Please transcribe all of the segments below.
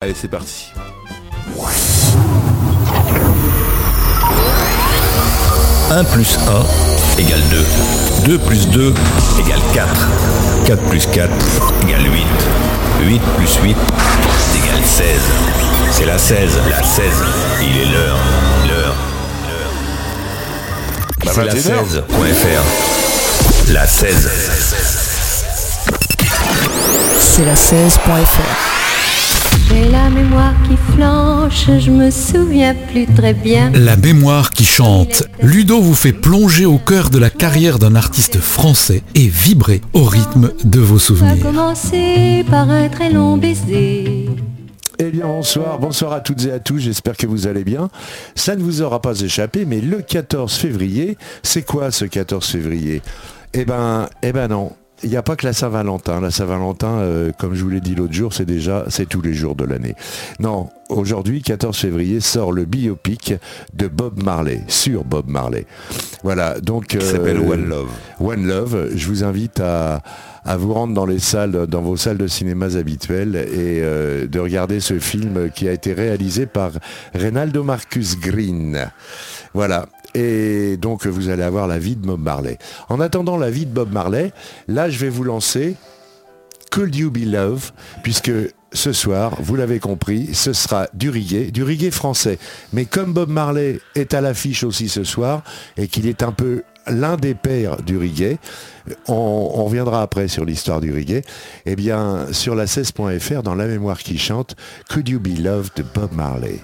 Allez, c'est parti. 1 plus 1 égale 2. 2 plus 2 égale 4. 4 plus 4 égale 8. 8 plus 8 égale 16. C'est la 16, la 16. Il est l'heure, l'heure, l'heure. Bah, C'est la 21 heures. 16.fr. La 16. C'est la 16.fr. J'ai la mémoire qui flanche, je me souviens plus très bien. La mémoire qui chante. Ludo vous fait plonger au cœur de la carrière d'un artiste français et vibrer au rythme de vos Ça a souvenirs. commencé par un très long baiser. Eh bien bonsoir, bonsoir à toutes et à tous, j'espère que vous allez bien. Ça ne vous aura pas échappé, mais le 14 février, c'est quoi ce 14 février? Eh ben, eh ben non. Il n'y a pas que la Saint-Valentin. La Saint-Valentin, euh, comme je vous l'ai dit l'autre jour, c'est déjà, c'est tous les jours de l'année. Non, aujourd'hui, 14 février, sort le biopic de Bob Marley, sur Bob Marley. Voilà, donc... Qui s'appelle euh, One Love. One Love. Je vous invite à, à vous rendre dans les salles, dans vos salles de cinémas habituelles et euh, de regarder ce film qui a été réalisé par Reynaldo Marcus Green. Voilà. Et donc vous allez avoir la vie de Bob Marley. En attendant la vie de Bob Marley, là je vais vous lancer Could You Be Love, puisque ce soir, vous l'avez compris, ce sera du reggae, du reggae français. Mais comme Bob Marley est à l'affiche aussi ce soir, et qu'il est un peu l'un des pères du reggae, on, reviendra après sur l'histoire du reggae, eh bien, sur la 16.fr, dans La mémoire qui chante, Could You Be Loved de Bob Marley.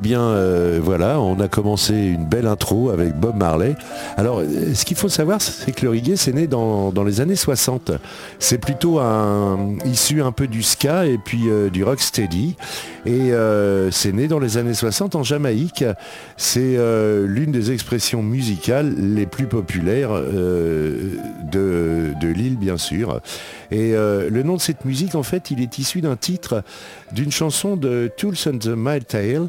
Bien, euh, voilà, on a commencé une belle intro avec Bob Marley. Alors, euh, ce qu'il faut savoir, c'est que le reggae, c'est né dans, les années 60. C'est plutôt issu un peu du ska et puis euh, du rock steady. Et c'est né dans les années 60 en Jamaïque. C'est l'une des expressions musicales les plus populaires de, l'île, bien sûr. Et le nom de cette musique, en fait, il est issu d'un titre d'une chanson de Tools and the Mild Tale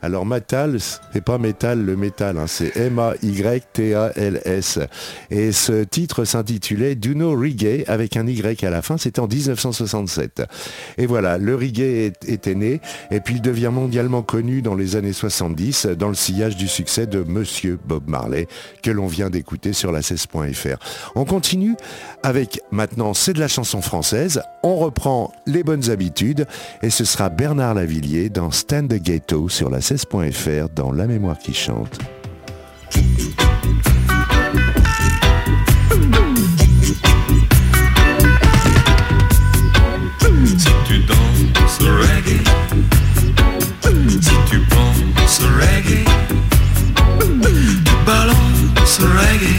alors Matal, c'est pas métal le métal, hein, c'est M-A-Y-T-A-L-S. Et ce titre s'intitulait Do No Reggae avec un Y à la fin, c'était en 1967. Et voilà, le reggae était né et puis il devient mondialement connu dans les années 70 dans le sillage du succès de Monsieur Bob Marley que l'on vient d'écouter sur la 16.fr. On continue avec maintenant c'est de la chanson française, on reprend les bonnes habitudes et ce sera Bernard Lavillier dans Stand the Ghetto sur la 16.fr dans La mémoire qui chante. Si tu danses reggae, si tu penses reggae, tu balances reggae,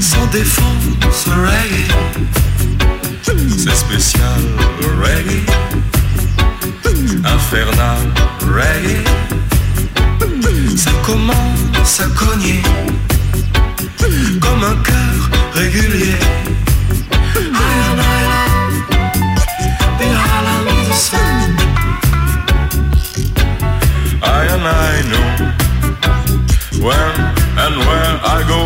sans défense reggae, c'est spécial reggae infernal reggae. Ça commence à cogner comme un cœur régulier. I and I love the Harlem of the sun. I and I know when and where I go.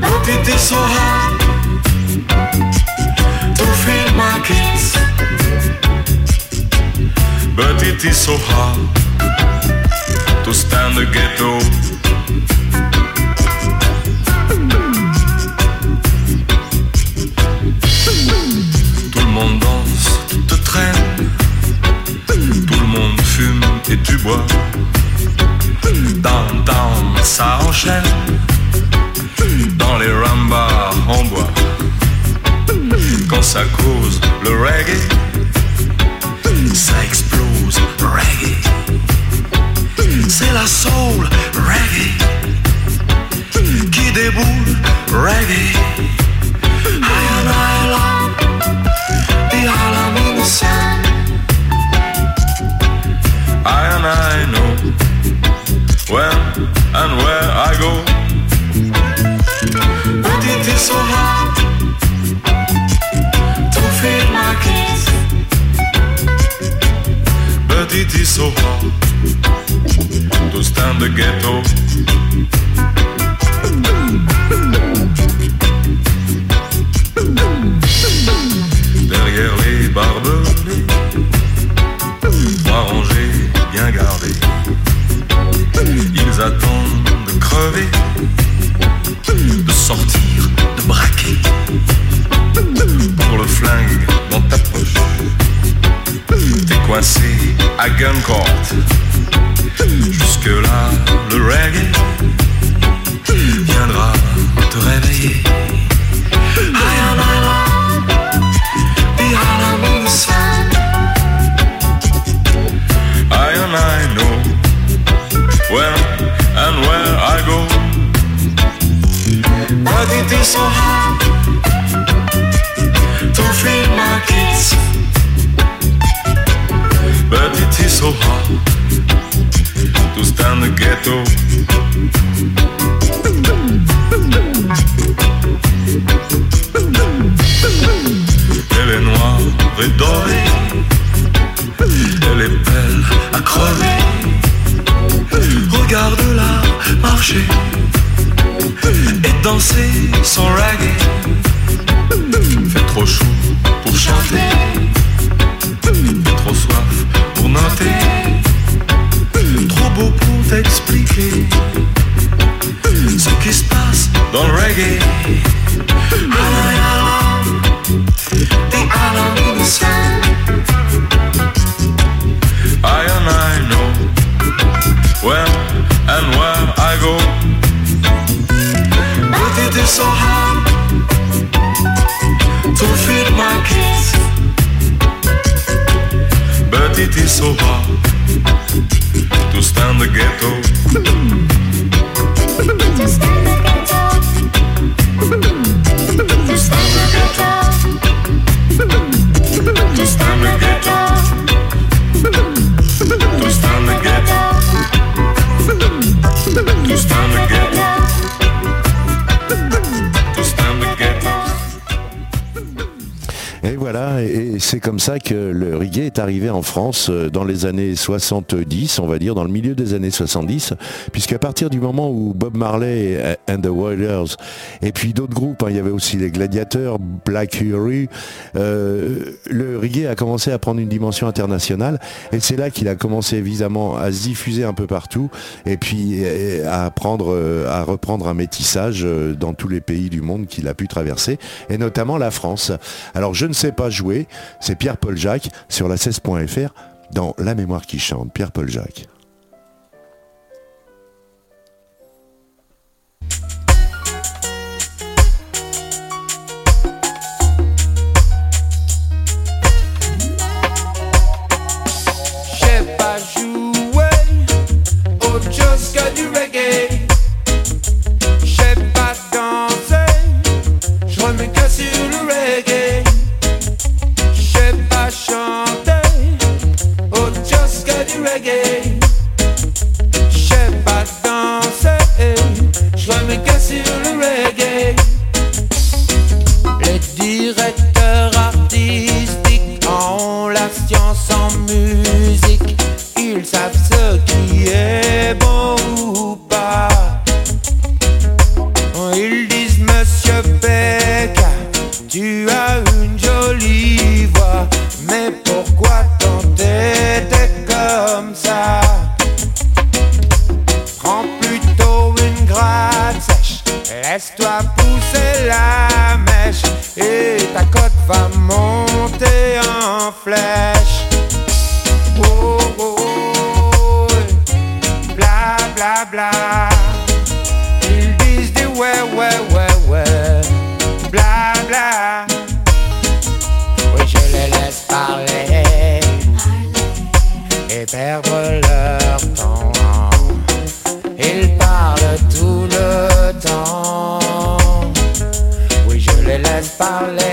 But it is so hard But it is so hard to stand the ghetto. Tout le monde danse, te traîne. Tout le monde fume et tu bois. Down, down, ça enchaîne. Dans les rambas en bois. Quand ça cause le reggae C'est la soul reggae qui déboule reggae. I and I love the Harlem in the sun. I and I know when and where I go. But it is so hard to feel my kiss. But it is so hard to stand the ghetto. Derrière les barbelés, trois rangés bien gardés, ils attendent de crever, de sortir, de braquer. Pour le flingue dans ta poche T'es coincé à Guncourt Jusque là le reggae Viendra te réveiller est arrivé en France euh, dans les années 70, on va dire, dans le milieu des années 70, puisqu'à partir du moment où Bob Marley and the Wailers, et puis d'autres groupes, hein, il y avait aussi les Gladiateurs, Black Fury, euh, le reggae a commencé à prendre une dimension internationale, et c'est là qu'il a commencé évidemment à se diffuser un peu partout, et puis euh, à, euh, à reprendre un métissage dans tous les pays du monde qu'il a pu traverser, et notamment la France. Alors je ne sais pas jouer, c'est Pierre-Paul Jacques sur la 16.fr dans La mémoire qui chante. Pierre-Paul Jacques. La mèche. Et ta cote va monter en flèche. Oh, oh, oh, bla bla bla. Ils disent des ouais, ouais, ouais, ouais. Bla bla. Oui, je les laisse parler et perdre leur temps. Ils parlent tout le je les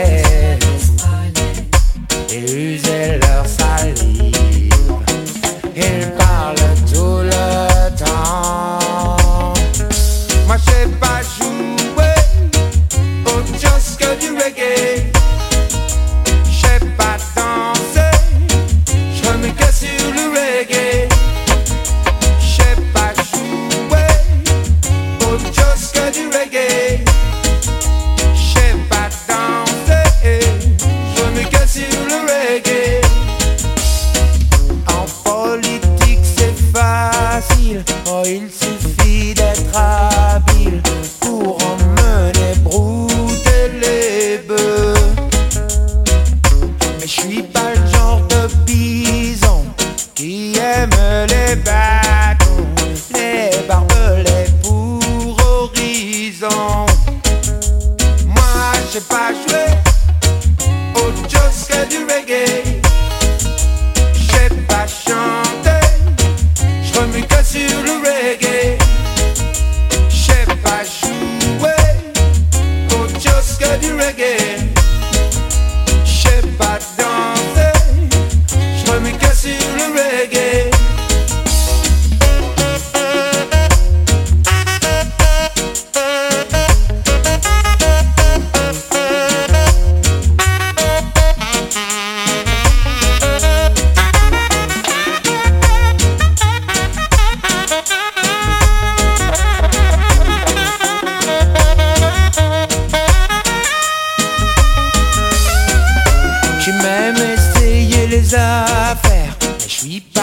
cheap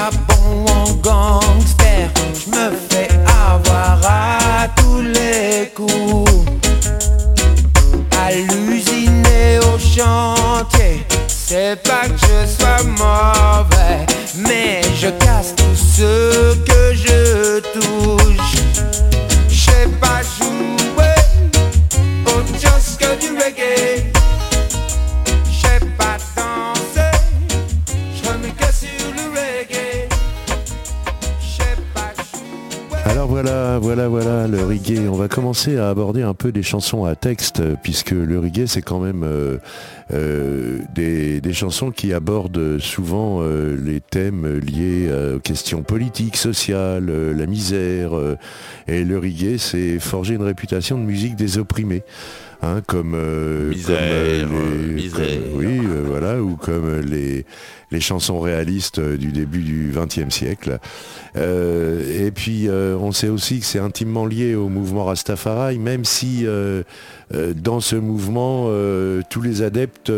commencer à aborder un peu des chansons à texte, puisque le reggae, c'est quand même euh, euh, des, des chansons qui abordent souvent euh, les thèmes liés euh, aux questions politiques, sociales, euh, la misère. euh, et le reggae, c'est forger une réputation de musique des opprimés. Hein, comme, euh, Misère, comme, euh, euh, les- misère. comme- oui, euh, voilà, ou comme euh, les, les chansons réalistes euh, du début du XXe siècle. Euh, et puis, euh, on sait aussi que c'est intimement lié au mouvement Rastafari, même si dans ce mouvement, tous les adeptes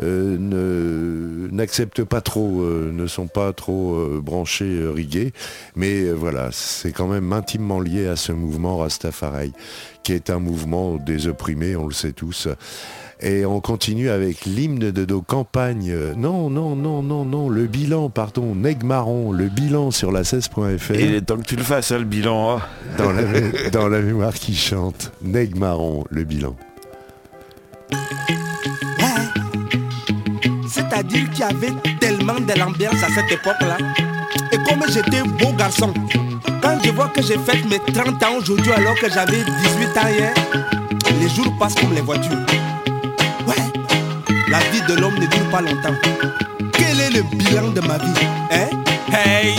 n'acceptent pas trop, ne sont pas trop branchés reggae. Mais voilà, c'est quand même intimement lié à ce mouvement Rastafari, qui est un mouvement des opprimés, on le sait tous. Et on continue avec l'hymne de nos campagnes. Non, non, non, non, non, le bilan, pardon, Neg Marron, le bilan sur la 16.fr. Et il est temps que tu le fasses, hein, le bilan. hein. Dans la, mé- dans la mémoire qui chante. Neg Marron, le bilan. C'est-à-dire qu'il y avait tellement de l'ambiance à cette époque-là. Et comme j'étais beau garçon, quand je vois que j'ai fait mes 30 ans aujourd'hui alors que j'avais 18 ans hier, les jours passent comme les voitures. La vie de l'homme ne dure pas longtemps. Quel est le bilan de ma vie Hein? Hey,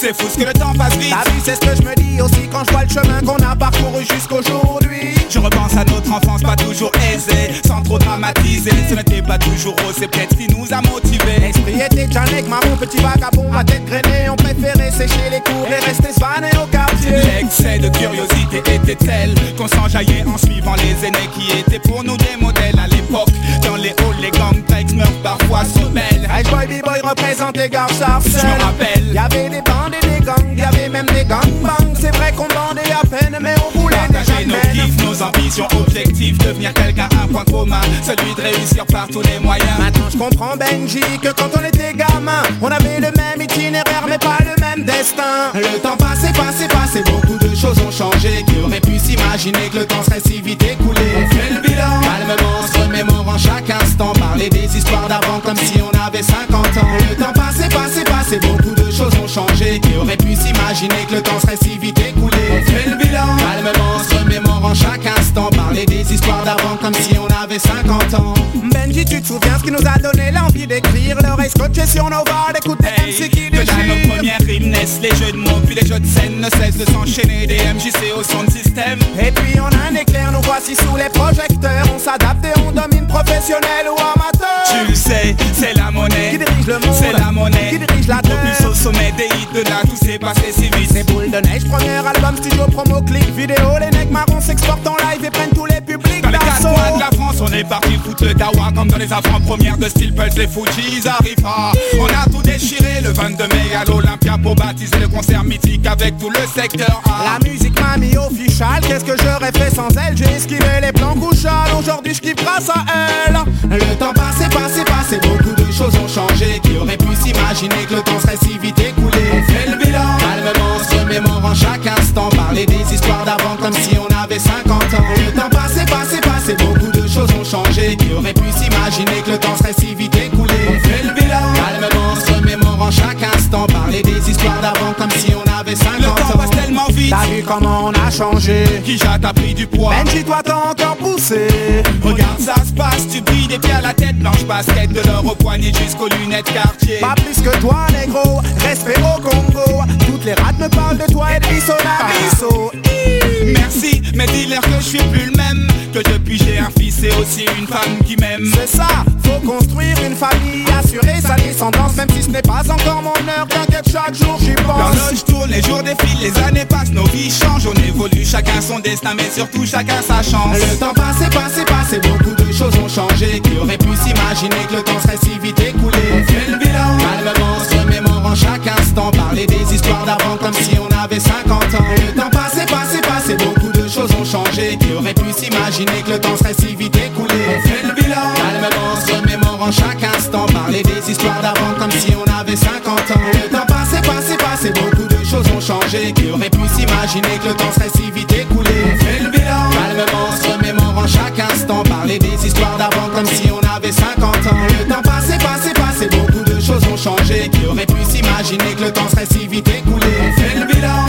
c'est fou ce que le temps passe vite. T'as vu, c'est ce que je me dis aussi quand je vois le chemin qu'on a parcouru jusqu'aujourd'hui. Je repense à notre enfance pas toujours aisée, sans trop dramatiser. Ce n'était pas toujours rose, c'est peut-être ce qui nous a motivés. L'esprit était Janek, marron, petit vagabond, ma tête grainée. On préférait sécher les cours et rester svané au quartier. L'excès de curiosité était tel qu'on s'enjaillait en suivant les aînés qui étaient pour nous des modèles à l'époque. Dans les halls, les gangs meurent parfois se belles. Ice Boy B-Boy représentait Gare Je me rappelle. Y'avait des bandes et des gangs, y'avait même des gangbangs. C'est vrai qu'on bandait à peine, mais on voulait Partager nos kiffs, nos ambitions, objectifs, devenir quelqu'un, un point commun, celui de réussir par tous les moyens. Maintenant je comprends Benji que quand on était gamin, on avait le même itinéraire mais pas le même destin. Le temps passé, passé, passé, beaucoup de choses ont changé. Qui aurait pu s'imaginer que le temps serait si vite écoulé? On fait le bilan, calmement, se remémorant chaque instant. Parler des histoires d'avant comme si on avait 50 ans. Le temps passé, passé, passé, beaucoup de pu s'imaginer que le temps serait si vite écoulé On fait le bilan, calmement, se remémorant chaque instant. Parler des histoires d'avant comme si on avait 50 ans. Benji, tu te souviens ce qui nous a donné l'envie d'écrire L'oreille scotchée sur nos barres, d'écouter Hey, MC qui que les jeux de mots, puis les jeux de scène ne cessent de s'enchaîner, des MJC au son de système. Et puis on a un éclair, nous voici sous les projecteurs. On s'adapte et on domine professionnel ou amateur. Tu le sais, c'est la monnaie. Qui dirige le monde. C'est la monnaie. Qui dirige la terre. au sommet des hits de là, tout s'est passé si vite. C'est boule de neige, premier album, studio, promo, clip, vidéo. Les necks marrons s'exportent en live et prennent tous les publics on est parti foutre le dawa Comme dans les avant-premières de Steel Pulse, les Fujis arrivent. Pas On a tout déchiré le 22 mai à l'Olympia Pour baptiser le concert mythique avec tout le secteur A. La musique m'a mis official, qu'est-ce que j'aurais fait sans elle? J'ai esquivé les plans couchales, aujourd'hui je grâce à elle. Le temps passé, passé, passé, beaucoup de choses ont changé. Qui aurait pu s'imaginer que le temps serait si vite écoulé? On fait le bilan, calmement, se remémorant chaque instant. Parler des histoires d'avant comme si on avait 50 pu s'imaginer que le temps serait si vite écoulé. On fait le bilan, calmement, se remémorant chaque instant. Parler des histoires d'avant comme si on avait 50 T'as vu comment on a changé. Qui jette a pris du poids. Benji, toi t'as encore poussé. Regarde ça se passe, tu brilles des pieds à la tête. Blanche basket de l'or au poignet jusqu'aux lunettes quartier. Pas plus que toi, négro, respect au Congo. Toutes les rats me parlent de toi et la Bisso Merci, mais dis-leur que je suis plus le même. Que depuis j'ai un fils et aussi une femme qui m'aime. C'est ça, faut construire une famille, assurer sa descendance. Même si ce n'est pas encore mon heure, t'inquiète chaque jour j'y pense. L'horloge tourne, les jours défilent, les années passent, nos vies changent On évolue, chacun son destin, mais surtout chacun sa chance. Le temps passé, passé, passé, beaucoup de choses ont changé Qui aurait pu s'imaginer que le temps serait si vite écoulé. On fait le bilan, calmement, se remémorant chaque instant Parler des histoires d'avant comme si on avait 50 ans. Le temps passé, passé, passé, beaucoup de choses ont changé Qui aurait pu s'imaginer que le temps serait si vite écoulé. On fait le bilan, calmement, se remémorant chaque instant Parler des histoires d'avant comme si on avait 50 ans. Le temps passé, passé, passé, beaucoup de choses ont changé Qui aurait pu s'imaginer que le temps serait si vite écoulé. On fait le bilan, calmement, se remémorant chaque instant. Parler des histoires d'avant comme si on avait 50 ans. Le temps passé, passé, passé, beaucoup de choses ont changé Qui aurait pu s'imaginer que le temps serait si vite écoulé. On fait le bilan,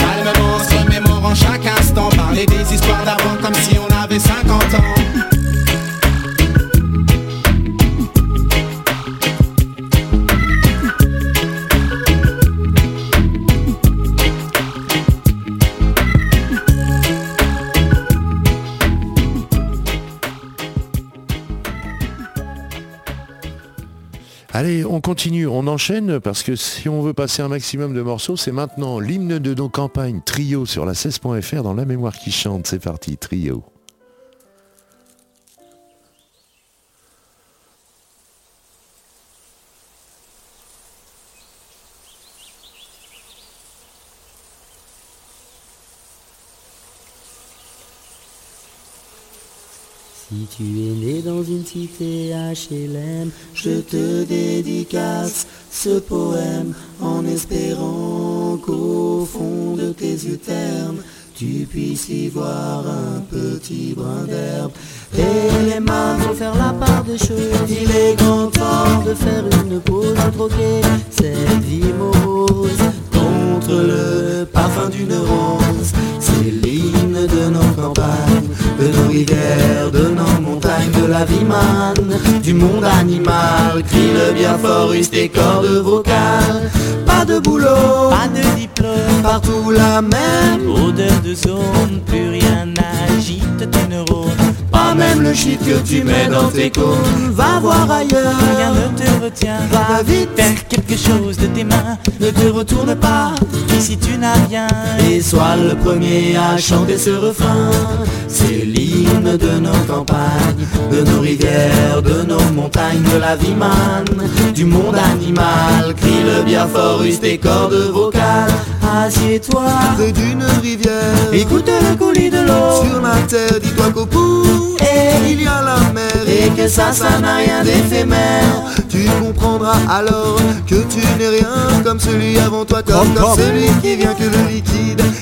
on continue, on enchaîne parce que si on veut passer un maximum de morceaux, c'est maintenant l'hymne de nos campagnes, trio sur la 16.fr dans la mémoire qui chante. C'est parti, trio. Si tu es né dans une cité HLM, je te dédicace ce poème en espérant qu'au fond de tes yeux ternes, tu puisses y voir un petit brin d'herbe. Et les mains vont faire la part des choses. Il est grand temps de faire une pause, de troquer cette vie morose contre le parfum d'une rose. C'est l'hymne de nos campagnes, de nos rivières, de nos montagnes, de la vie manne, du monde animal. Crie le bien fort, use tes cordes vocales. Pas de boulot, pas de diplôme, partout la même odeur de zone, plus rien n'agite tes neurones. Pas même le shit que tu mets dans tes cônes. Va voir ailleurs, rien ne te retient. Va vite, faire quelque chose de tes mains. Ne te retourne pas, ici tu n'as rien. Et sois le premier à chanter ce refrain. C'est l'hymne de nos campagnes, de nos rivières, de nos montagnes, de la vie manne, du monde animal. Crie le bien fort, use tes cordes vocales. Assieds-toi près d'une rivière. Écoute le coulis de l'eau sur la terre. Dis-toi qu'au bout et il y a la mer et que ça, ça n'a rien d'éphémère. Tu comprendras alors que tu n'es rien comme celui avant toi, comme, comme celui qui vient que le liquide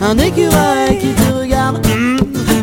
un écureuil qui te regarde.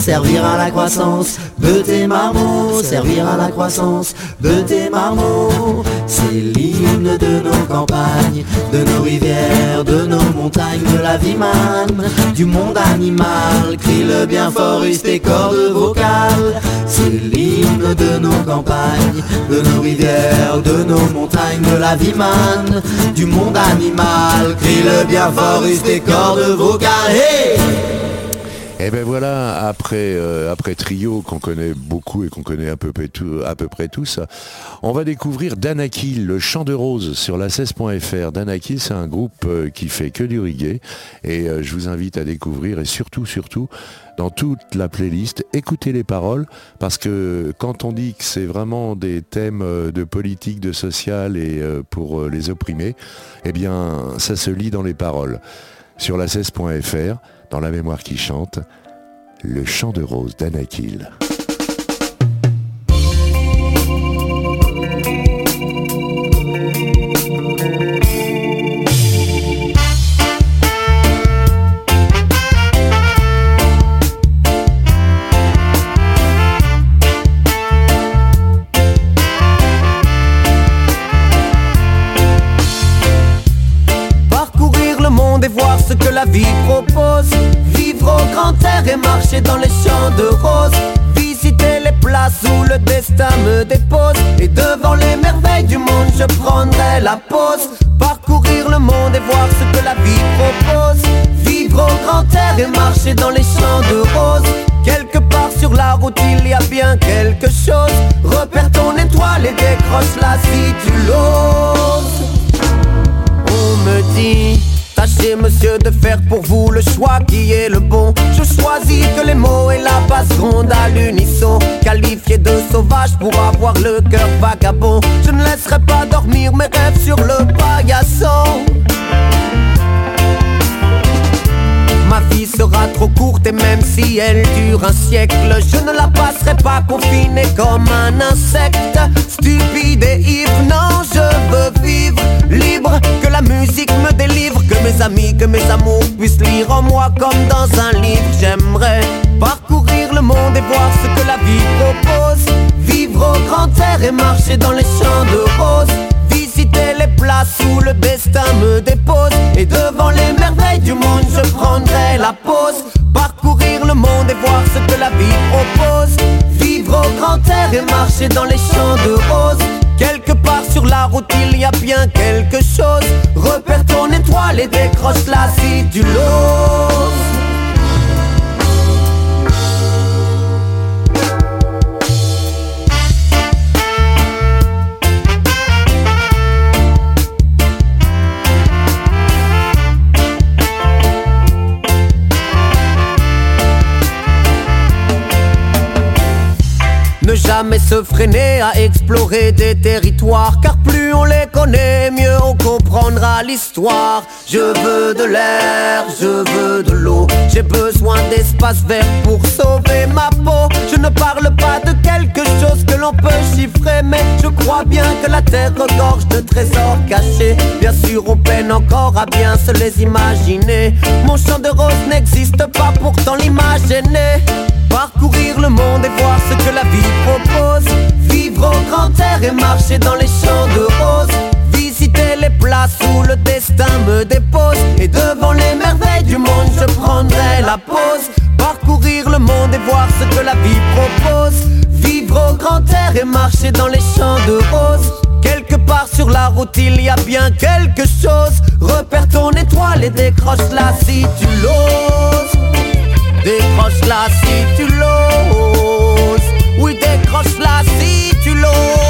servira à la croissance de tes. Servira à la croissance de tes. C'est l'hymne de nos campagnes, de nos rivières, de nos montagnes, de la vie manne, du monde animal. Crie le bien fort, use tes cordes vocales. C'est l'hymne de nos campagnes, de nos rivières, de nos montagnes, de la vie manne, du monde animal. Crie le bien fort, use tes cordes vocales. Et ben voilà, après, euh, après Trio qu'on connaît beaucoup et qu'on connaît à peu, près tout, à tous, on va découvrir Danakil, le chant de rose sur la 16.fr. Danakil, c'est un groupe euh, qui fait que du reggae et euh, je vous invite à découvrir et surtout, surtout, dans toute la playlist, écoutez les paroles parce que quand on dit que c'est vraiment des thèmes de politique, de social et pour les opprimés, eh bien ça se lit dans les paroles. Sur la 16.fr, dans la mémoire qui chante, le chant de rose d'Anakil. Parcourir le monde et voir ce que la vie propose Grand air et marcher dans les champs de roses. Visiter les places où le destin me dépose. Et devant les merveilles du monde je prendrai la pause. Parcourir le monde et voir ce que la vie propose. Vivre au grand air et marcher dans les champs de roses. Quelque part sur la route il y a bien quelque chose. Repère ton étoile et décroche-la si tu l'oses On me dit tâchez monsieur de faire pour vous le choix qui est le bon. Je choisis que les mots et la basse grondent à l'unisson. Qualifié de sauvage pour avoir le cœur vagabond. Je ne laisserai pas dormir mes rêves sur le paillasson. Ma vie sera trop courte et même si elle dure un siècle Je ne la passerai pas confinée comme un insecte. Stupide et ivre, non je veux vivre libre Que la musique me délivre Que mes amis, que mes amours puissent lire en moi comme dans un livre. J'aimerais parcourir le monde et voir ce que la vie propose. Vivre au grand air et marcher dans les champs de roses. Visiter les places où le destin me dépose. Et devant les merveilles du monde je prendrai la pause. Parcourir le monde et voir ce que la vie propose. Vivre au grand air et marcher dans les champs de roses. Quelque part sur la route il y a bien quelque chose. Repère ton étoile et décroche-la si tu Ne jamais se freiner à explorer des territoires Car plus on les connaît, mieux on comprendra l'histoire. Je veux de l'air, je veux de l'eau J'ai besoin d'espace vert pour sauver ma peau. Je ne parle pas de quelque chose que l'on peut chiffrer Mais je crois bien que la terre regorge de trésors cachés. Bien sûr on peine encore à bien se les imaginer. Mon champ de rose n'existe pas, pourtant née Parcourir le monde et voir ce que la vie propose. Vivre au grand air et marcher dans les champs de roses. Visiter les places où le destin me dépose. Et devant les merveilles du monde je prendrai la pause. Parcourir le monde et voir ce que la vie propose. Vivre au grand air et marcher dans les champs de roses. Quelque part sur la route il y a bien quelque chose. Repère ton étoile et décroche-la si tu l'oses Décroche-la si tu l'oses Oui décroche-la si tu l'oses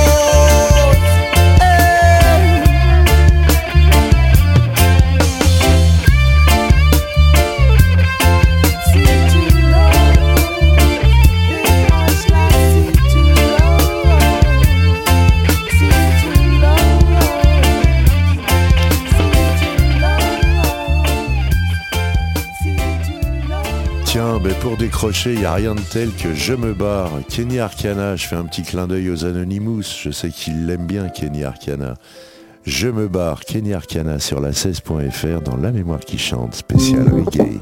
décrocher, il n'y a rien de tel que Je me barre. Kenny Arcana, je fais un petit clin d'œil aux Anonymous. Je sais qu'il l'aime bien, Kenny Arcana. Je me barre, Kenny Arcana sur la 16.fr dans La mémoire qui chante, spécial reggae.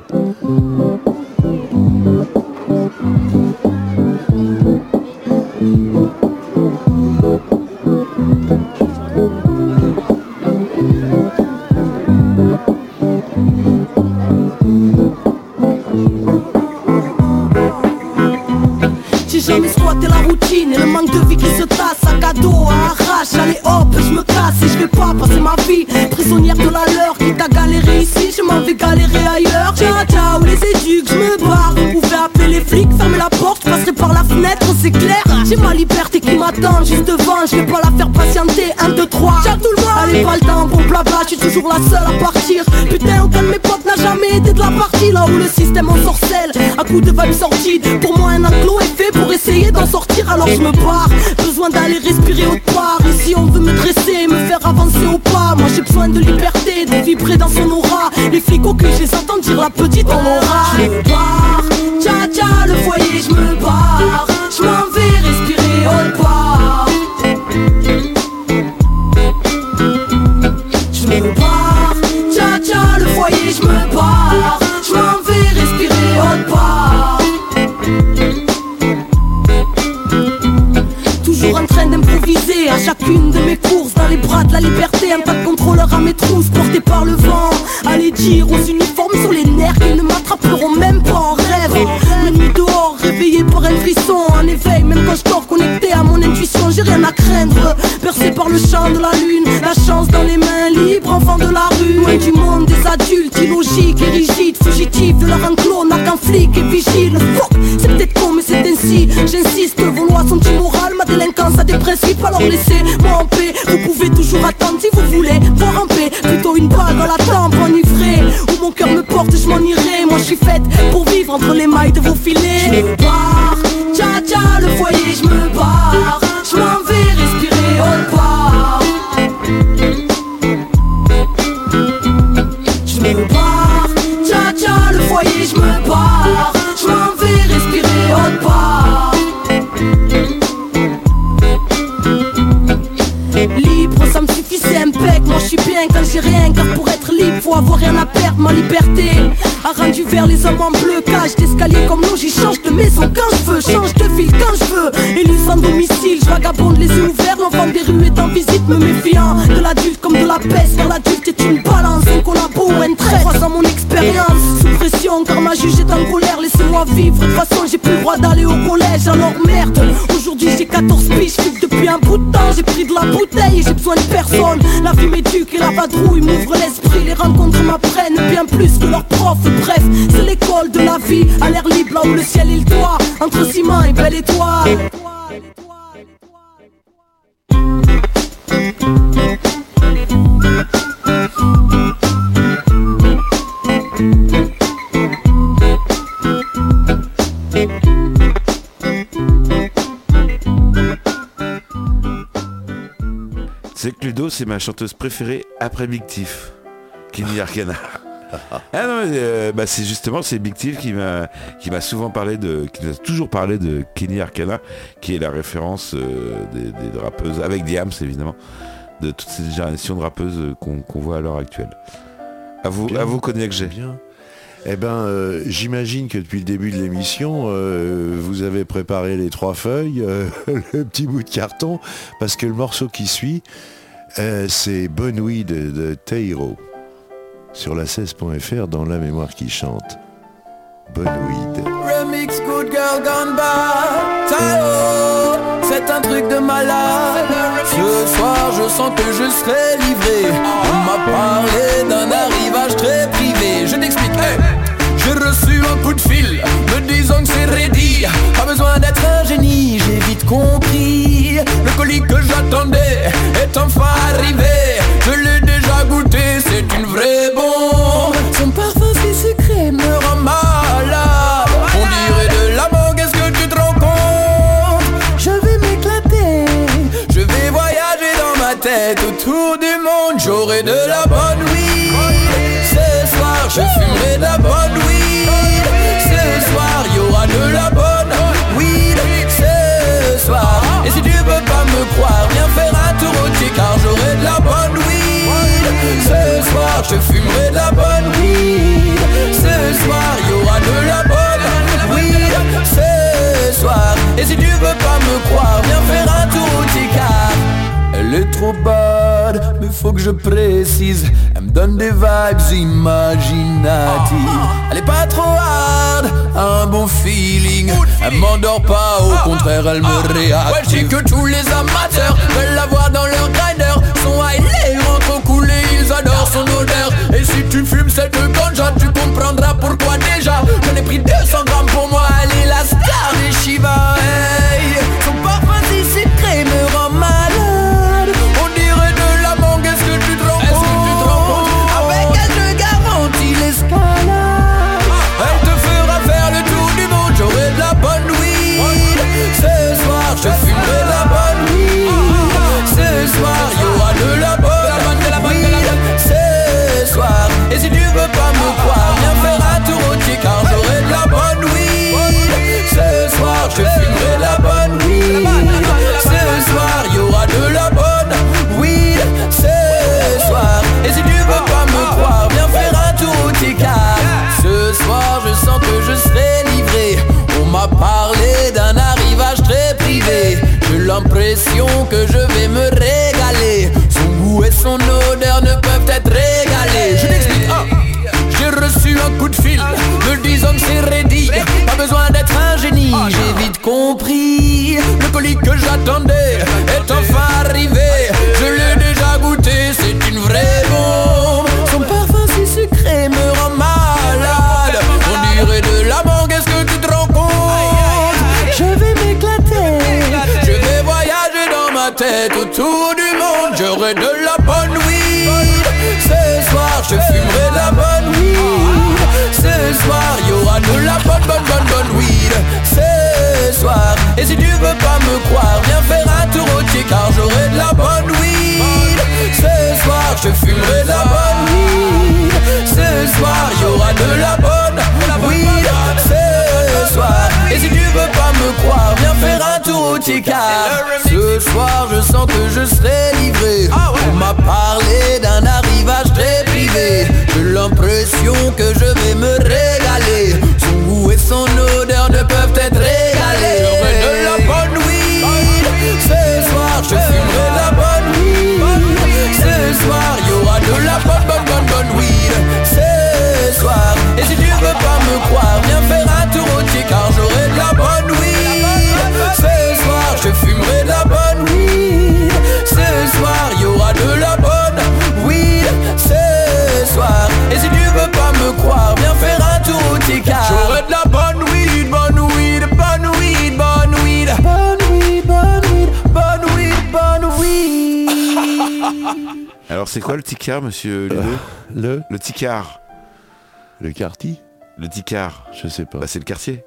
Je vais pas la faire patienter. 1, 2, 3, ciao tout le monde, allez pas le temps, bon blabla, je suis toujours la seule à partir. Putain, aucun de mes potes n'a jamais été de la partie là où le système en sorcelle, à coup de vibes sorties. Pour moi, un enclos est fait pour essayer d'en sortir, alors je me barre. Besoin d'aller respirer autre part. Ici, on veut me dresser, me faire avancer au pas. Moi, j'ai besoin de liberté, de vibrer dans son aura. Les flics au cul, je entends dire la petite en aura. Mes trousses Portés par le vent, allez dire aux uniformes sur les nerfs Qu'ils ne m'attraperont même pas en rêve. La nuit dehors, réveillé par un frisson. En éveil, même quand je dors connecté à mon intuition J'ai rien à craindre, percé par le champ de la lune La chance dans les mains, libre, enfant de la rue. Loin du monde des adultes, illogiques et rigides Fugitifs de leur enclos, n'a qu'un flic et vigile principes, alors laissez-moi en paix. Vous pouvez toujours attendre si vous voulez voir en paix. Plutôt une balle dans la tempe enivrée. Où mon cœur me porte, je m'en irai. Moi je suis faite pour vivre entre les mailles de vos filets. Je barre, tcha tcha, le foyer, je me Ma liberté a rendu vers les hommes en bleu. Cage d'escalier comme l'eau, j'y change de maison quand je veux, change de ville quand je veux. Élu sans domicile, je vagabonde les yeux ouverts. L'enfant des rues est en visite, me méfiant de l'adulte comme de la peste. Car l'adulte est une balance, un collabo un trait. Croisant mon expérience, sous pression, car ma juge est en colère. Laissez-moi vivre, de toute façon j'ai plus le droit d'aller au collège. Alors merde, J'ai pris de la bouteille et j'ai besoin de personne. La vie m'éduque et la vadrouille m'ouvre l'esprit. Les rencontres m'apprennent bien plus que leurs profs. Bref, c'est l'école de la vie, à l'air libre là où le ciel et le toit. Entre ciment et belle étoile. C'est que Ludo, c'est ma chanteuse préférée après Big Tiff, Kenny Arcana. Ah non, mais, euh, bah, c'est justement c'est Big qui m'a qui m'a souvent parlé de qui nous a toujours parlé de Kenny Arcana qui est la référence euh, des, des rappeuses avec Diams évidemment de toute cette génération de rappeuses qu'on voit à l'heure actuelle. À vous Bien. à vous cognac j'ai. Bien. Eh ben, euh, j'imagine que depuis le début de l'émission, euh, vous avez préparé les trois feuilles, euh, le petit bout de carton, parce que le morceau qui suit, euh, c'est Bonne de, de Teiro, sur la 16.fr dans La Mémoire qui chante. Bonne. Remix Good Girl Gone Bad. C'est un truc de malade. Ce soir je sens que je serai livré. On m'a parlé d'un arrivage très privé. Je t'explique, hey j'ai reçu un coup de fil me disant que c'est ready Pas besoin d'être un génie, j'ai vite compris. Le colis que j'attendais est enfin arrivé. Je l'ai déjà goûté, c'est une vraie bombe. Son parfum si sucré me rend Et si tu veux pas me croire Viens faire un tour au thé car elle est trop bad, mais faut que je précise. Elle me donne des vibes imaginatives. Elle est pas trop hard, un bon feeling. Elle m'endort pas, au contraire elle me réactive. Ouais, je que tous les amateurs veulent la voir dans leur grinder. Son high, adorent son odeur. Et si tu fumes cette ganja, tu comprendras pourquoi déjà J'en ai pris 200 grammes pour moi, elle est la star des Shiva. Son parfum si sucré me rend malade que je vais me régaler. Son goût et son odeur ne peuvent être régalés Je t'explique, ah. J'ai reçu un coup de fil. Me disant que c'est ready Pas besoin d'être un génie, j'ai vite compris Le colis que j'attendais est enfin tête autour du monde, j'aurai de la bonne weed. Ce soir, je fumerai de la bonne weed. Ce soir, y aura de la bonne, bonne, bonne, bonne weed. Ce soir, et si tu veux pas me croire, viens faire un tour au Thier, car j'aurai de la bonne weed. Ce soir, je fumerai de la bonne weed. Ce soir, y aura de la bonne weed. Ce soir, et si tu veux pas me croire, viens faire un tour au Thier, car ce soir, je sens que je serai livré. On m'a parlé d'un arrivage très privé. J'ai l'impression que je vais me régaler. Son goût et son odeur ne peuvent être régalés. J'aurai de la bonne weed. Ce soir, je fumerai de la bonne weed. Ce soir, y aura de la bonne, bonne, bonne, bonne weed. Ce soir, et si tu veux pas me croire, de la bonne weed. Ce soir, et si tu veux pas me croire, viens faire un tour au Thier, car j'aurai de la bonne weed, bonne weed, bonne weed, bonne weed. Bonne weed, bonne weed, bonne weed, bonne weed. Alors c'est quoi le ticard, monsieur Ludo Le Le ticard. Le quartier Le ticard. Je sais pas. Bah c'est le quartier.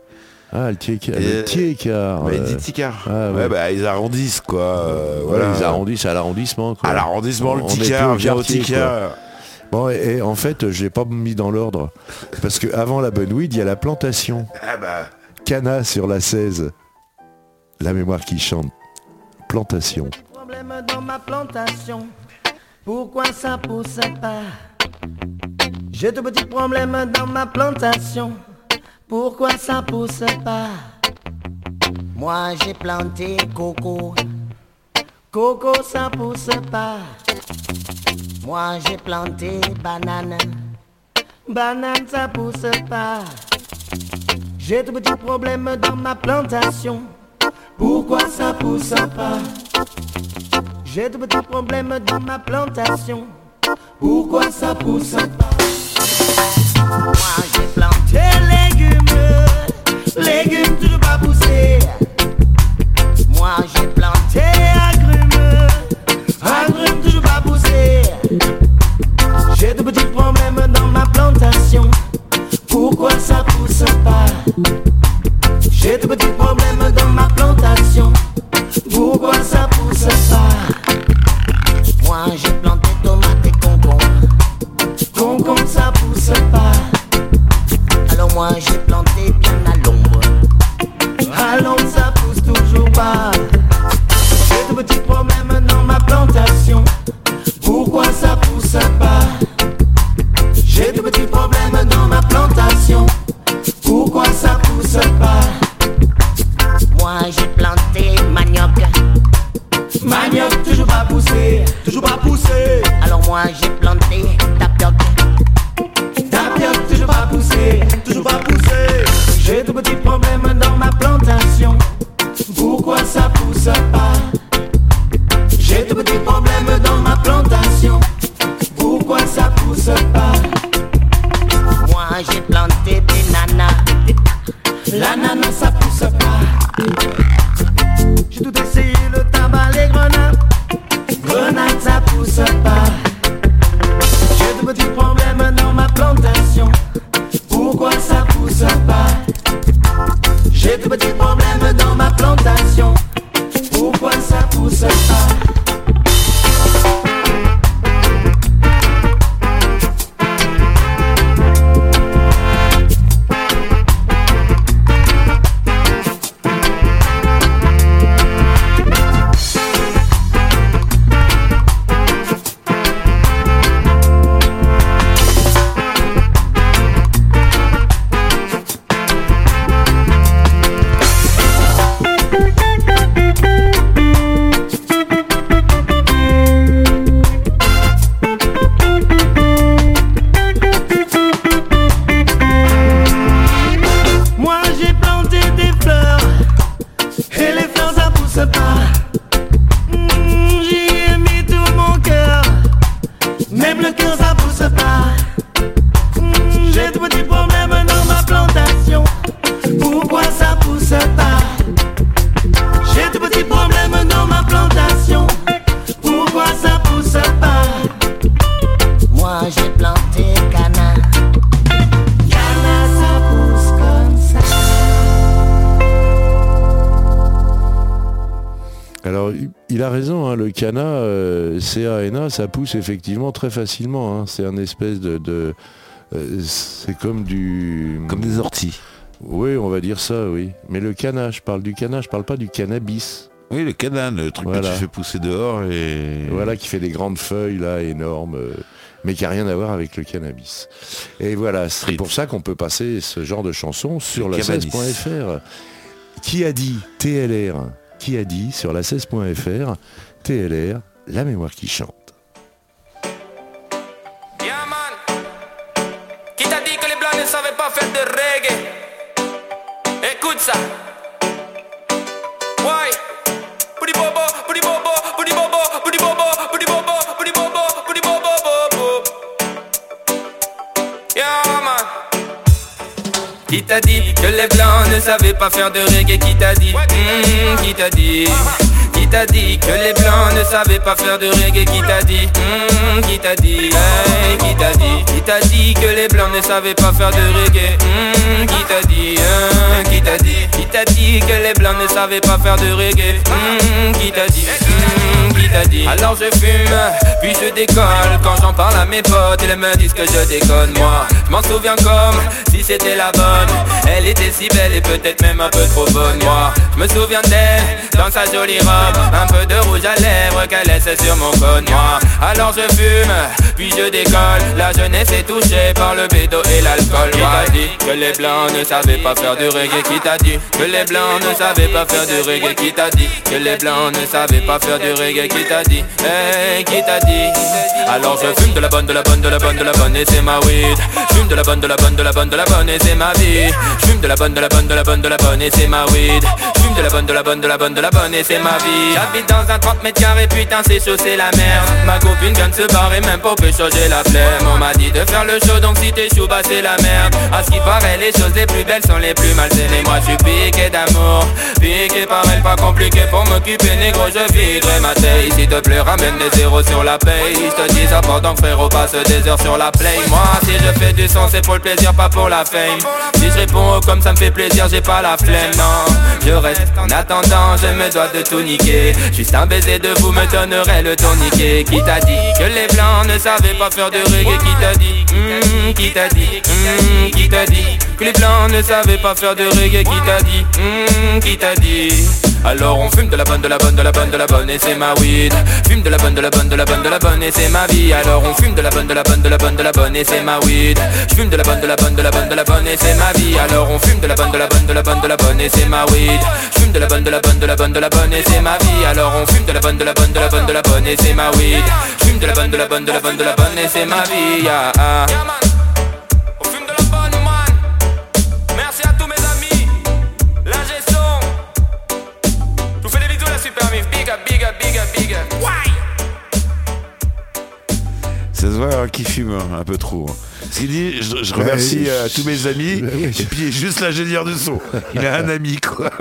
Ah, le tiécar. Et- Le tiécar. Bah, il dit ticard. ah, ouais. ouais. bah ils arrondissent quoi. euh, Voilà, ils arrondissent à l'arrondissement. quoi. À l'arrondissement, le ticard, viens au ticard. Bon, et, et en fait, je l'ai pas mis dans l'ordre. Parce que avant la bonne weed, il y a la plantation. Ah bah. Cana sur la 16. La mémoire qui chante. Plantation. Problème dans ma plantation. Pourquoi ça pousse pas? J'ai de petits problèmes dans ma plantation. Pourquoi ça pousse pas? Moi j'ai planté coco. Coco ça pousse pas. Moi j'ai planté banane. Banane ça pousse pas. J'ai de petits problèmes dans ma plantation. Pourquoi ça pousse pas? J'ai de petits problèmes dans ma plantation. Pourquoi ça pousse pas? Légumes, toujours pas poussés. Moi j'ai planté agrumes, agrumes toujours pas poussés. J'ai de petits problèmes dans ma plantation. Pourquoi ça pousse pas? J'ai de petits problèmes dans ma plantation. Pourquoi ça pousse pas? Moi j'ai planté ça pousse effectivement très facilement. hein. C'est un espèce de... de- euh, c'est comme du... Comme des orties. Oui, on va dire ça, oui. Mais le cana, je parle du cana, je parle pas du cannabis. Oui, le canal, le truc Voilà. que tu fais pousser dehors et... Voilà, qui fait des grandes feuilles là, énormes, euh, mais qui a rien à voir avec le cannabis. Et voilà, c'est pour ça qu'on peut passer ce genre de chanson sur Le la cabanis. 16.fr. Qui a dit TLR Qui a dit sur la 16.fr TLR, la mémoire qui chante? Qui t'a dit que les blancs ne savaient pas faire de reggae Qui t'a dit? Hmm, Qui t'a dit? Qui t'a dit que les blancs ne savaient pas faire de reggae Qui t'a dit? Hmm, Qui t'a dit? Hey, Qui t'a dit? Qui t'a dit que les blancs ne savaient pas faire de reggae? Hmm, Qui t'a dit? Hein, Qui t'a dit? Qui t'a dit que les blancs ne savaient pas faire de reggae? Hmm, Qui t'a dit? Qui t'a dit Alors je fume, puis je décolle. Quand j'en parle à mes potes, ils me disent que je déconne Moi, je m'en souviens comme si c'était la bonne. Elle était si belle et peut-être même un peu trop bonne Moi, je me souviens d'elle dans sa jolie robe Un peu de rouge à lèvres qu'elle laissait sur mon cône Moi, alors je fume, puis je décolle. La jeunesse est touchée par le bédo et l'alcool Qui t'a dit que les blancs ne savaient pas faire du reggae? Qui t'a dit que les blancs ne savaient pas faire du reggae? Qui t'a dit que les blancs ne savaient pas faire du reggae Qui t'a dit, hey, qui t'a dit Alors je fume de la bonne, de la bonne, de la bonne, de la bonne et c'est ma weed fume de la bonne, de la bonne, de la bonne, de la bonne et c'est ma vie fume de la bonne, de la bonne, de la bonne, de la bonne et c'est ma weed fume de la bonne, de la bonne, de la bonne, de la bonne et c'est ma vie J'habite dans un 30 mètres carrés, putain c'est chaud, c'est la merde Ma copine vient de se barrer même pour pécho, j'ai la flemme On m'a dit de faire le show donc si t'es chaud bah c'est la merde À ce qui paraît les choses les plus belles sont les plus malsaines Et moi je suis piqué d'amour, piqué par elle pas compliqué pour m'occuper négro je taille. S'il te plaît ramène des zéros sur la paye Je te dis ça pendant que frérot passe des heures sur la play. Moi si je fais du son c'est pour le plaisir pas pour la fame. Si je réponds comme ça me fait plaisir j'ai pas la flemme non. Je reste en attendant je me dois de tout niquer. Juste un baiser de vous me donnerait le tourniquet Qui t'a dit que les blancs ne savaient pas faire de reggae? Qui t'a dit? Hmm, Qui t'a dit? Hmm, Qui t'a dit? Les blancs ne savaient pas faire de reggae Qui t'a dit Hmm, Qui t'a dit alors on fume de la bonne, de la bonne, de la bonne, de la bonne et c'est ma weed Fume de la bonne, de la bonne, de la bonne, de la bonne et c'est ma vie Alors on fume de la bonne, de la bonne, de la bonne, de la bonne et c'est ma weed Fume de la bonne, de la bonne, de la bonne, de la bonne et c'est ma vie Alors on fume de la bonne, de la bonne, de la bonne, de la bonne et c'est ma weed Fume de la bonne, de la bonne, de la bonne, de la bonne et c'est ma vie Alors on fume de la bonne, de la bonne, de la bonne, de la bonne et c'est ma weed Fume de la bonne, de la bonne, de la bonne, de la bonne et c'est ma vie Ça se voit hein, qu'il fume hein, un peu trop. hein. Ce qu'il dit, je, remercie euh, tous mes amis, et puis juste l'ingénieur du son. Il a un ami, quoi.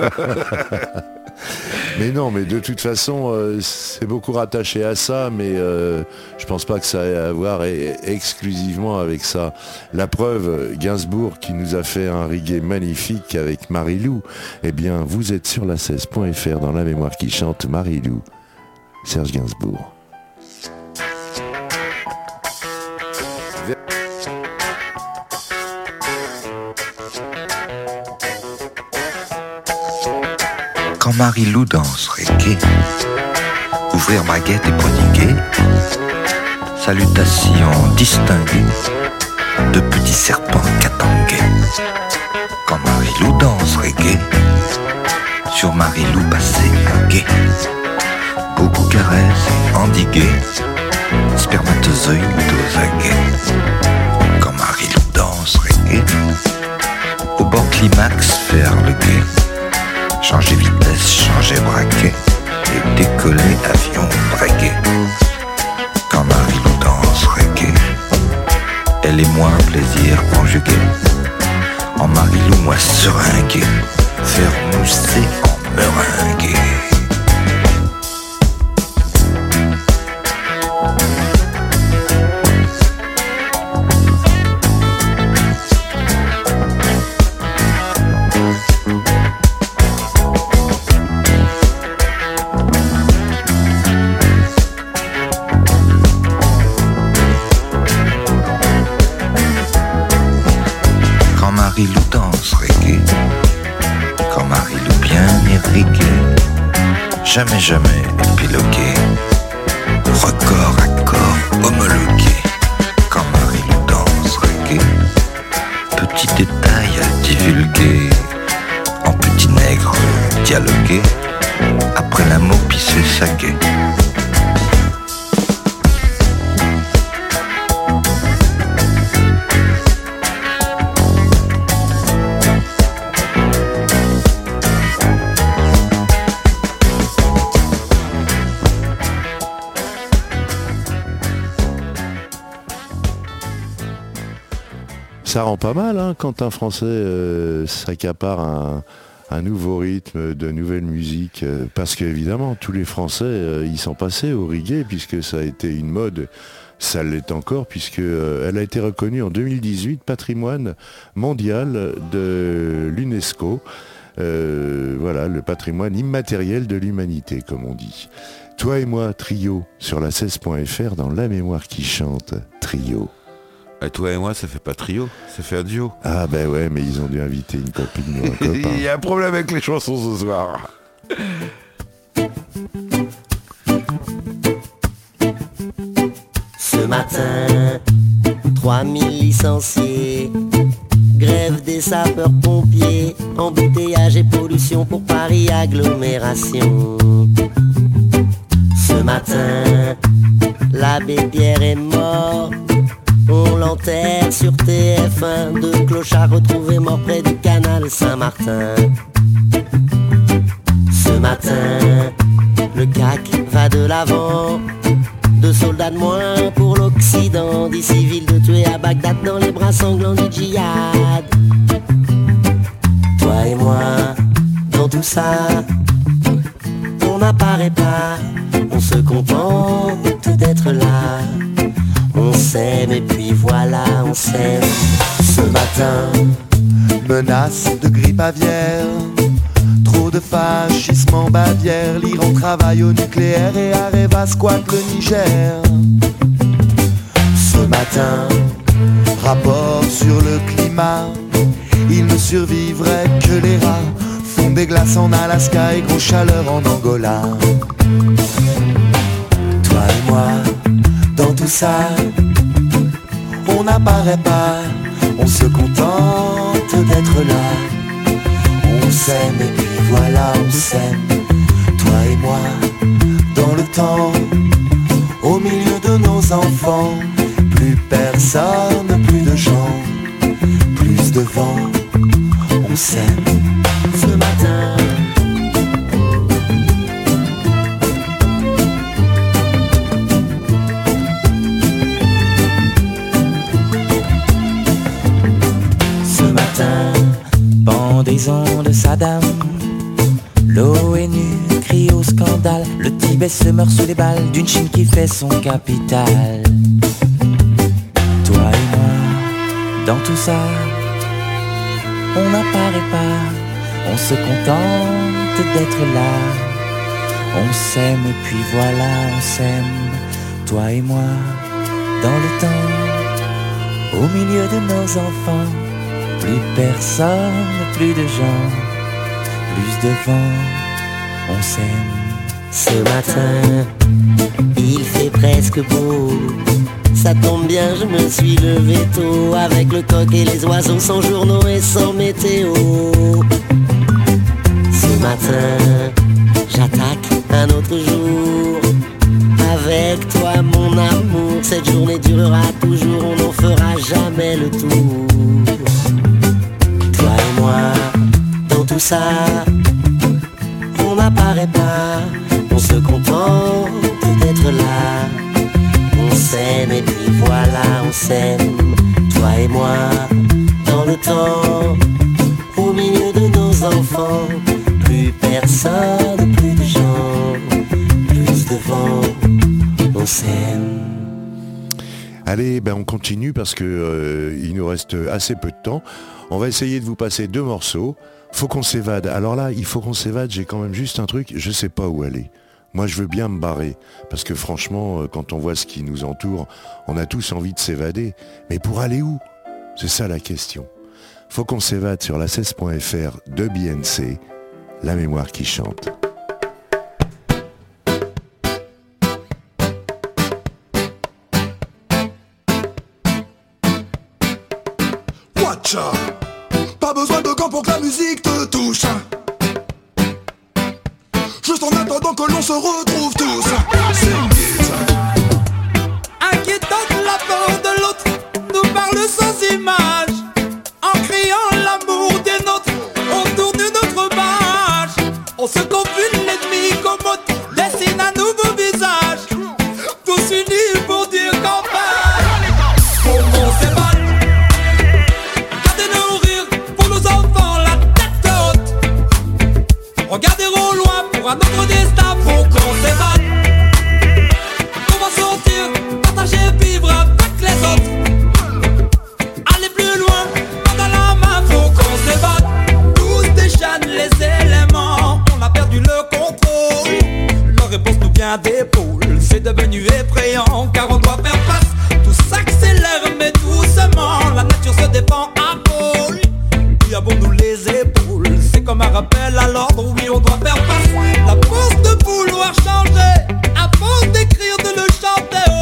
Mais non, mais de toute façon, euh, c'est beaucoup rattaché à ça, mais euh, je pense pas que ça ait à voir e- exclusivement avec ça. La preuve, Gainsbourg qui nous a fait un reggae magnifique avec Marilou, eh bien, vous êtes sur la 16.fr dans la mémoire qui chante Marilou, Serge Gainsbourg. Quand Marie-Lou danse reggae, ouvrir baguette et prodiguer, salutations distinguées de petits serpents catangués. Quand Marie-Lou danse reggae, sur Marie-Lou passer un guet, beaucoup caresses endiguées, spermatozoïdes aux aguets. Quand Marie-Lou danse reggae, au bord climax faire le guet. Changer vitesse, changer braquet Et décoller avion braqué Quand Marie-Lou danse reggae Elle et moi plaisir conjugué. En Marie-Lou moi seringué Faire mousser en meringué jamais jamais épilogué, Ça rend pas mal hein, quand un Français euh, s'accapare un, nouveau rythme, de nouvelles musiques, euh, parce qu'évidemment, tous les Français, euh, ils sont passés au reggae, puisque ça a été une mode, ça l'est encore, puisque euh, elle a été reconnue en 2018 patrimoine mondial de l'UNESCO. Voilà, le patrimoine immatériel de l'humanité, comme on dit. Toi et moi, trio, sur la 16.fr, dans La mémoire qui chante, trio. Et toi et moi, ça fait pas trio, ça fait un duo. Ah ben ouais, mais ils ont dû inviter une copine ou un copain. Il y a un problème avec les chansons ce soir. Ce matin, 3000 licenciés, grève des sapeurs-pompiers, embouteillage et pollution pour Paris agglomération. Ce matin, l'abbé Pierre est mort, on l'enterre sur TF1, deux clochards retrouvés morts près du canal Saint-Martin. Ce matin, le CAC va de l'avant. Deux soldats de moins pour l'Occident, dix civils de tuer à Bagdad dans les bras sanglants du djihad. Toi et moi, dans tout ça, on n'apparaît pas, on se contente d'être là. On s'aime et puis voilà, on s'aime. Ce matin, Menace de grippe aviaire. Trop de fascisme en Bavière. L'Iran travaille au nucléaire et Areva squatte le Niger. Ce matin, rapport sur le climat. Il ne survivrait que les rats. Font des glaces en Alaska et grosse chaleur en Angola. Toi et moi, ça On n'apparaît pas on se contente d'être là. On s'aime et puis voilà, on s'aime. Toi et moi, dans le temps, au milieu de nos enfants. Plus personne, plus de gens, plus de vent. On s'aime Saddam, l'ONU crie au scandale, le Tibet se meurt sous les balles d'une Chine qui fait son capital. Toi et moi, dans tout ça, on n'apparaît pas, on se contente d'être là. On s'aime et puis voilà, on s'aime, toi et moi, dans le temps, au milieu de nos enfants. Plus personne, plus de gens, plus de vent, on s'aime. Ce matin, il fait presque beau. Ça tombe bien, je me suis levé tôt avec le coq et les oiseaux sans journaux et sans météo. Ce matin, j'attaque un autre jour. Avec toi, mon amour, cette journée durera toujours, on n'en fera jamais le tour. Ça, on n'apparaît pas, on se contente d'être là. On s'aime et puis voilà, on s'aime, toi et moi, dans le temps, au milieu de nos enfants. Plus personne, plus de gens, plus de vent, on s'aime. Allez, ben on continue parce que euh, il nous reste assez peu de temps. On va essayer de vous passer deux morceaux. Faut qu'on s'évade. Alors là, il faut qu'on s'évade. J'ai quand même juste un truc. Je sais pas où aller. Moi, je veux bien me barrer parce que franchement, euh, quand on voit ce qui nous entoure, on a tous envie de s'évader. Mais pour aller où? C'est ça la question. Faut qu'on s'évade sur la 16.fr de BNC, la mémoire qui chante. Watcha Pas que la musique te touche. Juste en attendant que l'on se retrouve Avons-nous les épaules. C'est comme un rappel à l'ordre Oui on doit faire face. La force de vouloir changer À force d'écrire de le chanter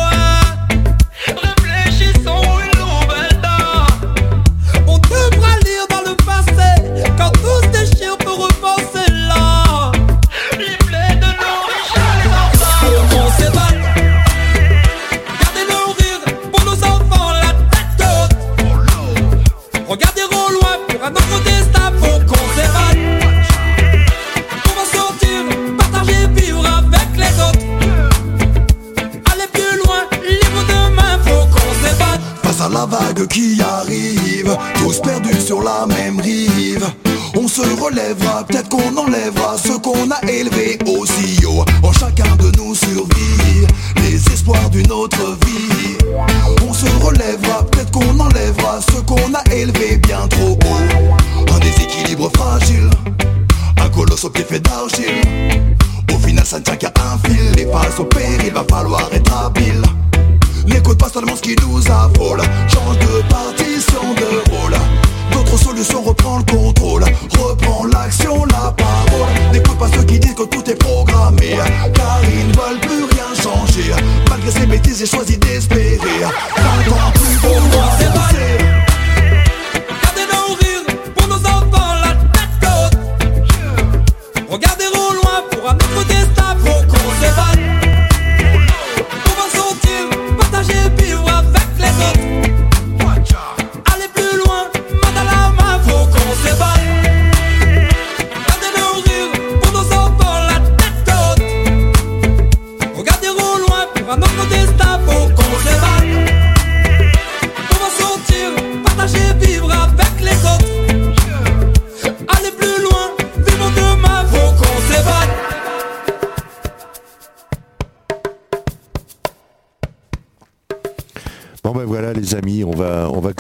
au loin pour un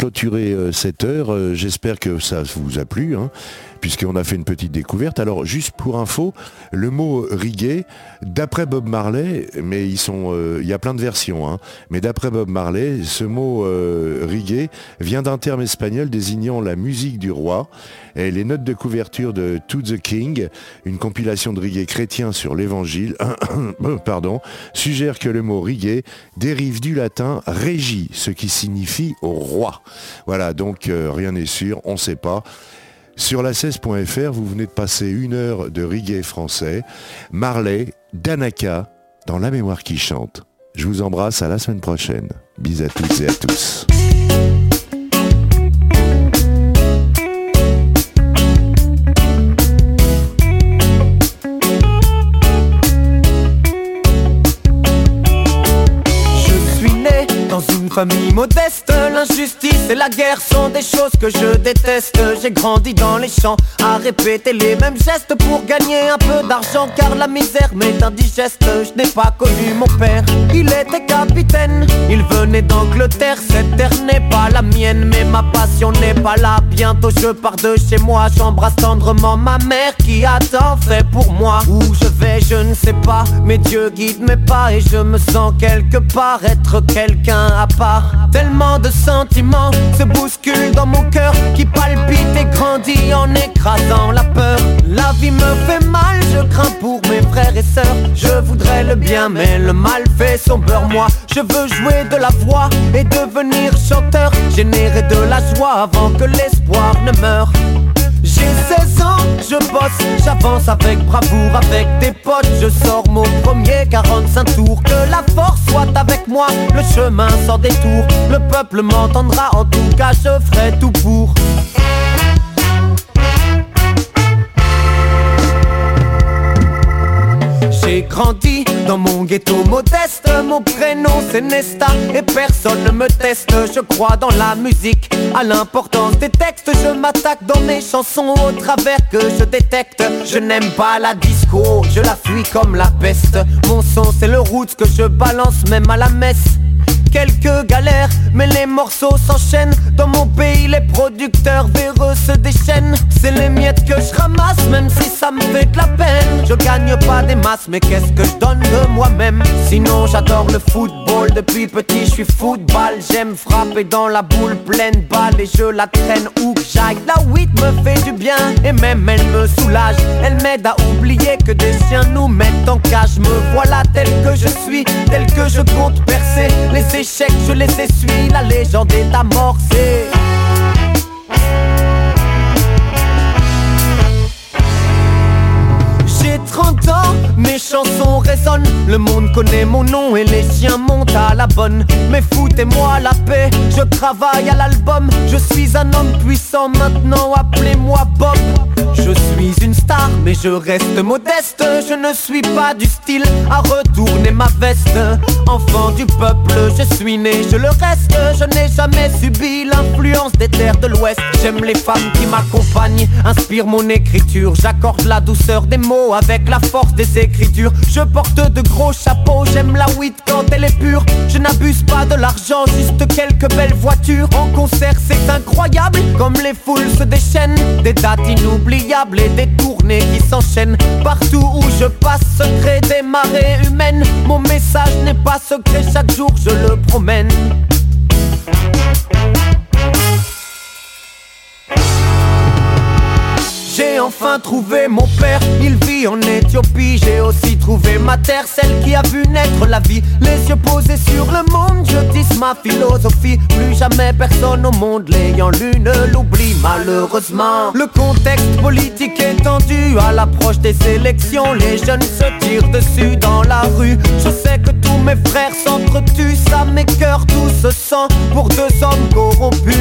clôturer euh, cette heure. Euh, J'espère que ça vous a plu, hein, puisqu'on a fait une petite découverte. Alors juste pour info, le mot reggae, d'après Bob Marley, mais ils sont, euh, il y a plein de versions, hein, mais d'après Bob Marley, ce mot reggae vient d'un terme espagnol désignant la musique du roi. Et les notes de couverture de To the King, une compilation de reggae chrétien sur l'évangile, pardon, suggère que le mot reggae dérive du latin regi, ce qui signifie roi. Voilà, donc euh, rien n'est sûr, on ne sait pas. Sur la 16.fr, vous venez de passer une heure de reggae français. Marley, Danaka, dans la mémoire qui chante. Je vous embrasse à la semaine prochaine. Bis à toutes et à tous. Famille modeste L'injustice et la guerre sont des choses que je déteste. J'ai grandi dans les champs à répéter les mêmes gestes Pour gagner un peu d'argent car la misère m'est indigeste. Je n'ai pas connu mon père, il était capitaine. Il venait d'Angleterre, cette terre n'est pas la mienne Mais ma passion n'est pas là, bientôt je pars de chez moi J'embrasse tendrement ma mère qui a tant fait pour moi. Où je vais je ne sais pas, mais Dieu guide mes pas Et je me sens quelque part être quelqu'un à part. Tellement de sentiments se bousculent dans mon cœur qui palpite grandi en écrasant la peur. La vie me fait mal, je crains pour mes frères et sœurs. Je voudrais le bien, mais le mal fait son beurre. Moi, je veux jouer de la voix et devenir chanteur. Générer de la joie avant que l'espoir ne meure. J'ai 16 ans, je bosse, j'avance avec bravoure, avec des potes, je sors mon premier 45 tours. Que la force soit avec moi, le chemin sans détour. Le peuple m'entendra, en tout cas je ferai tout pour. J'ai grandi dans mon ghetto modeste. Mon prénom c'est Nesta Et personne ne me teste. Je crois dans la musique À l'importance des textes. Je m'attaque dans mes chansons Au travers que je détecte. Je n'aime pas la disco Je la fuis comme la peste. Mon son c'est le roots que je balance même à la messe Quelques galères, mais les morceaux s'enchaînent. Dans mon pays, les producteurs véreux se déchaînent. C'est les miettes que je ramasse, même si ça me fait de la peine. Je gagne pas des masses, mais qu'est-ce que je donne de moi-même? Sinon j'adore le football, depuis petit je suis football. J'aime frapper dans la boule pleine balle et je la traîne où que j'aille. La weed me fait du bien, et même elle me soulage. Elle m'aide à oublier que des chiens nous mettent en cage. Me voilà tel que je suis, tel que je compte percer échecs, je les essuie, la légende est amorcée. J'ai 30 ans, mes chansons résonnent. Le monde connaît mon nom et les chiens montent à la bonne. Mais foutez-moi la paix, je travaille à l'album. Je suis un homme puissant maintenant, appelez-moi Bob. Je suis une star, mais je reste modeste. Je ne suis pas du style à retourner ma veste. Enfant du peuple, je suis né, je le reste. Je n'ai jamais subi l'influence des terres de l'Ouest. J'aime les femmes qui m'accompagnent, inspire mon écriture. J'accorde la douceur des mots avec la force des écritures. Je porte de gros chapeaux, j'aime la weed quand elle est pure. Je n'abuse pas de l'argent, juste quelques belles voitures. En concert, c'est incroyable, comme les foules se déchaînent. Des dates inoubliables et des tournées qui s'enchaînent. Partout où je passe, secret des marées humaines. Mon message n'est pas secret, chaque jour je le promène. J'ai enfin trouvé mon père, il vit en Éthiopie. J'ai aussi trouvé ma terre, celle qui a vu naître la vie. Les yeux posés sur le monde, je dis ma philosophie. Plus jamais personne au monde l'ayant lu ne l'oublie. Malheureusement, le contexte politique est tendu à l'approche des élections. Les jeunes se tirent dessus dans la rue. Je sais que tous mes frères s'entretuent, ça m'écœure tout ce sang pour deux hommes corrompus.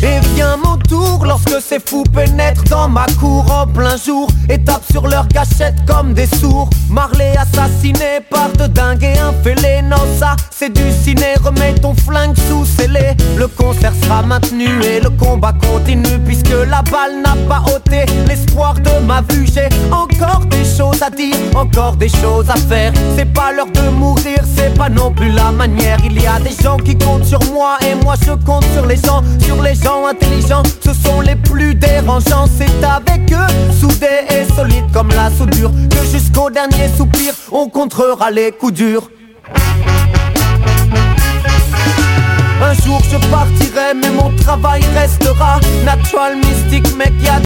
Et vient mon tour lorsque ces fous pénètrent dans ma cour en plein jour et tapent sur leur cachette comme des sourds. Marley assassiné par de dingues et un fêlé. Non, ça c'est du ciné. Remets ton flingue sous scellé. Le concert sera maintenu et le combat continue puisque la balle n'a pas ôté l'espoir de ma vue. J'ai encore des choses à dire, encore des choses à faire. C'est pas l'heure de mourir, c'est pas non plus la manière. Il y a des gens qui comptent sur moi et moi je compte sur les gens, sur les gens intelligents. Ce sont les plus dérangeants. C'est avec eux, soudés et solides comme la soudure, que jusqu'au dernier soupir, on contrera les coups durs. Un jour je partirai mais mon travail restera Natural mystique mec y'a